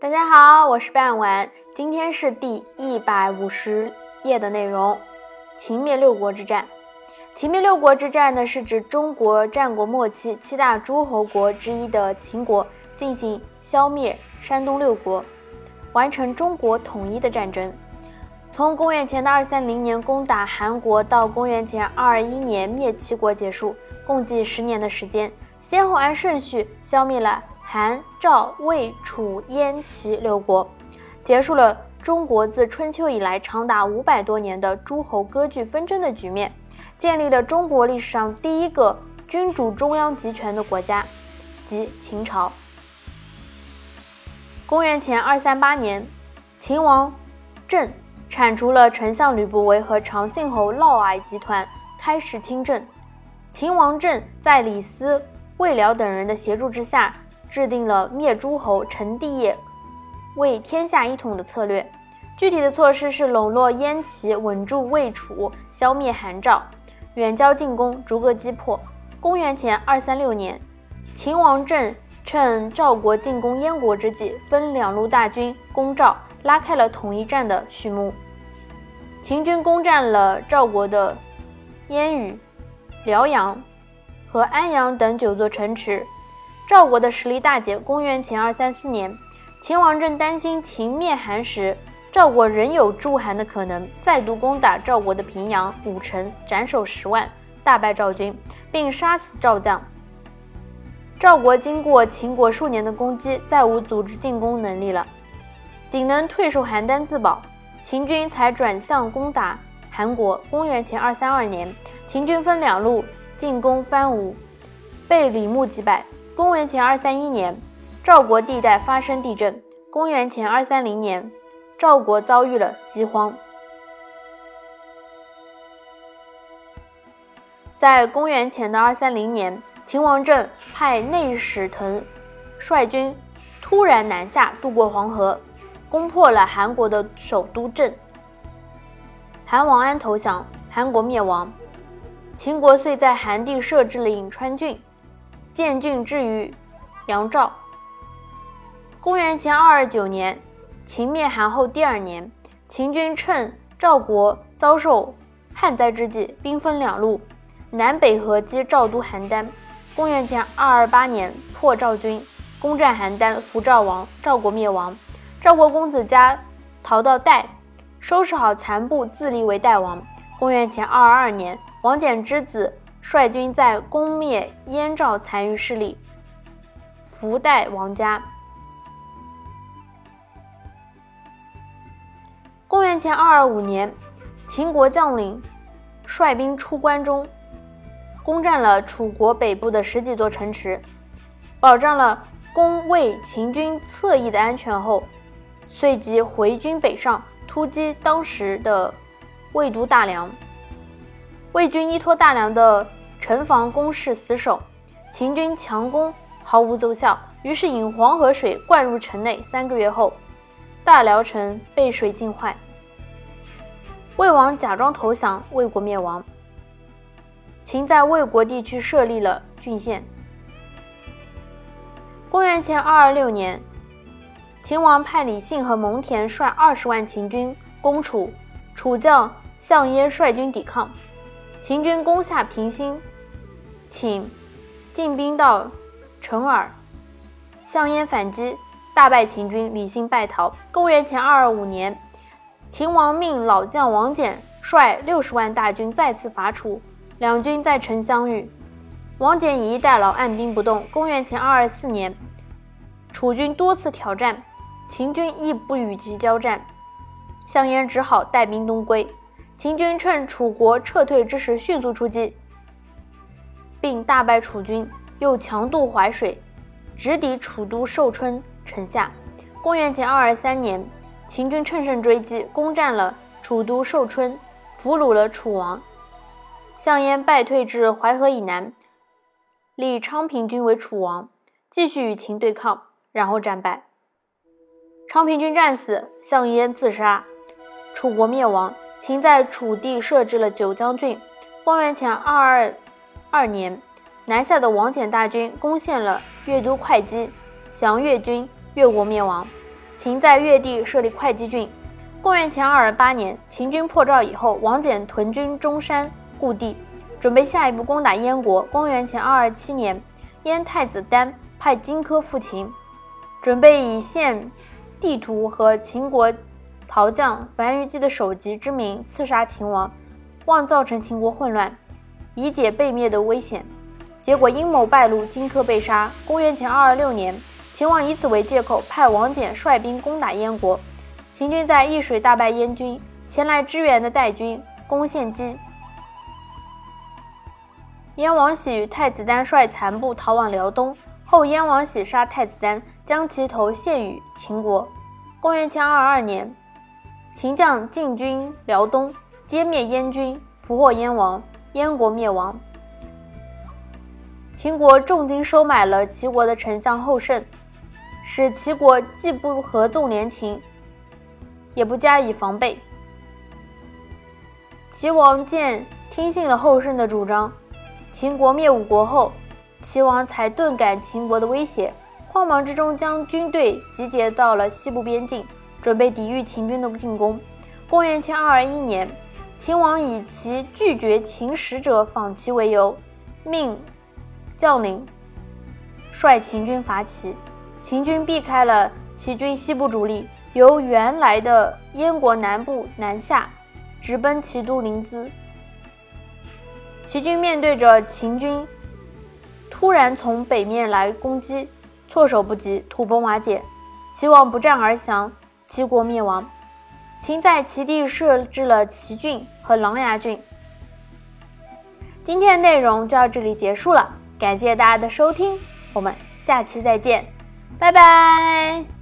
大家好，我是半晚，今天是第一百五十页的内容。秦灭六国之战。秦灭六国之战呢，是指中国战国末期七大诸侯国之一的秦国进行消灭山东六国，完成中国统一的战争。从公元前的二三零年攻打韩国到公元前二一年灭齐国结束，共计十年的时间，先后按顺序消灭了韩、赵、魏、楚、燕、齐六国，结束了中国自春秋以来长达五百多年的诸侯割据纷争的局面，建立了中国历史上第一个君主中央集权的国家，即秦朝。公元前二三八年，秦王政。铲除了丞相吕不韦和长信侯嫪毐集团，开始亲政。秦王政在李斯、魏辽等人的协助之下，制定了灭诸侯、成帝业、为天下一统的策略。具体的措施是笼络燕齐，稳住魏楚，消灭韩赵，远交近攻，逐个击破。公元前二三六年，秦王政趁赵国进攻燕国之际，分两路大军攻赵。拉开了统一战的序幕。秦军攻占了赵国的燕羽、辽阳和安阳等九座城池，赵国的实力大减。公元前二三四年，秦王正担心秦灭韩时，赵国仍有助韩的可能，再度攻打赵国的平阳、武城，斩首十万，大败赵军，并杀死赵将。赵国经过秦国数年的攻击，再无组织进攻能力了。仅能退守邯郸自保，秦军才转向攻打韩国。公元前二三二年，秦军分两路进攻番吴，被李牧击败。公元前二三一年，赵国地带发生地震。公元前二三零年，赵国遭遇了饥荒。在公元前的二三零年，秦王政派内史腾率军突然南下，渡过黄河。攻破了韩国的首都郑，韩王安投降，韩国灭亡。秦国遂在韩地设置了颍川郡，建郡置于阳赵。公元前二二九年，秦灭韩后第二年，秦军趁赵国遭受旱灾之际，兵分两路，南北合击赵都邯郸。公元前二二八年，破赵军，攻占邯郸，俘赵王，赵国灭亡。赵国公子嘉逃到代，收拾好残部，自立为代王。公元前二二二年，王翦之子率军在攻灭燕赵残余势力，俘代王家。公元前二二五年，秦国将领率兵出关中，攻占了楚国北部的十几座城池，保障了攻魏秦军侧翼的安全后。随即回军北上，突击当时的魏都大梁。魏军依托大梁的城防工事死守，秦军强攻毫无奏效，于是引黄河水灌入城内。三个月后，大辽城被水浸坏。魏王假装投降，魏国灭亡。秦在魏国地区设立了郡县。公元前二二六年。秦王派李信和蒙恬率二十万秦军攻楚，楚将项燕率军抵抗，秦军攻下平心，请进兵到成耳，项燕反击，大败秦军，李信败逃。公元前二二五年，秦王命老将王翦率六十万大军再次伐楚，两军在城相遇，王翦以逸待劳，按兵不动。公元前二二四年，楚军多次挑战。秦军亦不与其交战，项燕只好带兵东归。秦军趁楚国撤退之时迅速出击，并大败楚军，又强渡淮水，直抵楚都寿春城下。公元前二二三年，秦军乘胜追击，攻占了楚都寿春，俘虏了楚王。项燕败退至淮河以南，立昌平君为楚王，继续与秦对抗，然后战败。昌平君战死，项燕自杀，楚国灭亡。秦在楚地设置了九江郡。公元前二二二年，南下的王翦大军攻陷了越都会稽，降越军，越国灭亡。秦在越地设立会稽郡。公元前二二八年，秦军破赵以后，王翦屯军中山故地，准备下一步攻打燕国。公元前二二七年，燕太子丹派荆轲赴秦，准备以献地图和秦国陶将樊於基的首级之名刺杀秦王，望造成秦国混乱，以解被灭的危险。结果阴谋败露，荆轲被杀。公元前二二六年。秦王以此为借口，派王翦率兵攻打燕国。秦军在易水大败燕军，前来支援的代军攻献姬。燕王喜与太子丹率残部逃往辽东，后燕王喜杀太子丹，将其头献与秦国。公元前二二年，秦将进军辽东，歼灭燕军，俘获燕王，燕国灭亡。秦国重金收买了齐国的丞相后胜。使齐国既不合纵连秦，也不加以防备。齐王见听信了后胜的主张，秦国灭五国后，齐王才顿感秦国的威胁，慌忙之中将军队集结到了西部边境，准备抵御秦军的进攻。公元前二二一年，秦王以其拒绝秦使者访齐为由，命将领率秦军伐齐。秦军避开了齐军西部主力，由原来的燕国南部南下，直奔齐都临淄。齐军面对着秦军突然从北面来攻击，措手不及，土崩瓦解，齐王不战而降，齐国灭亡。秦在齐地设置了齐郡和琅琊郡。今天的内容就到这里结束了，感谢大家的收听，我们下期再见。拜拜。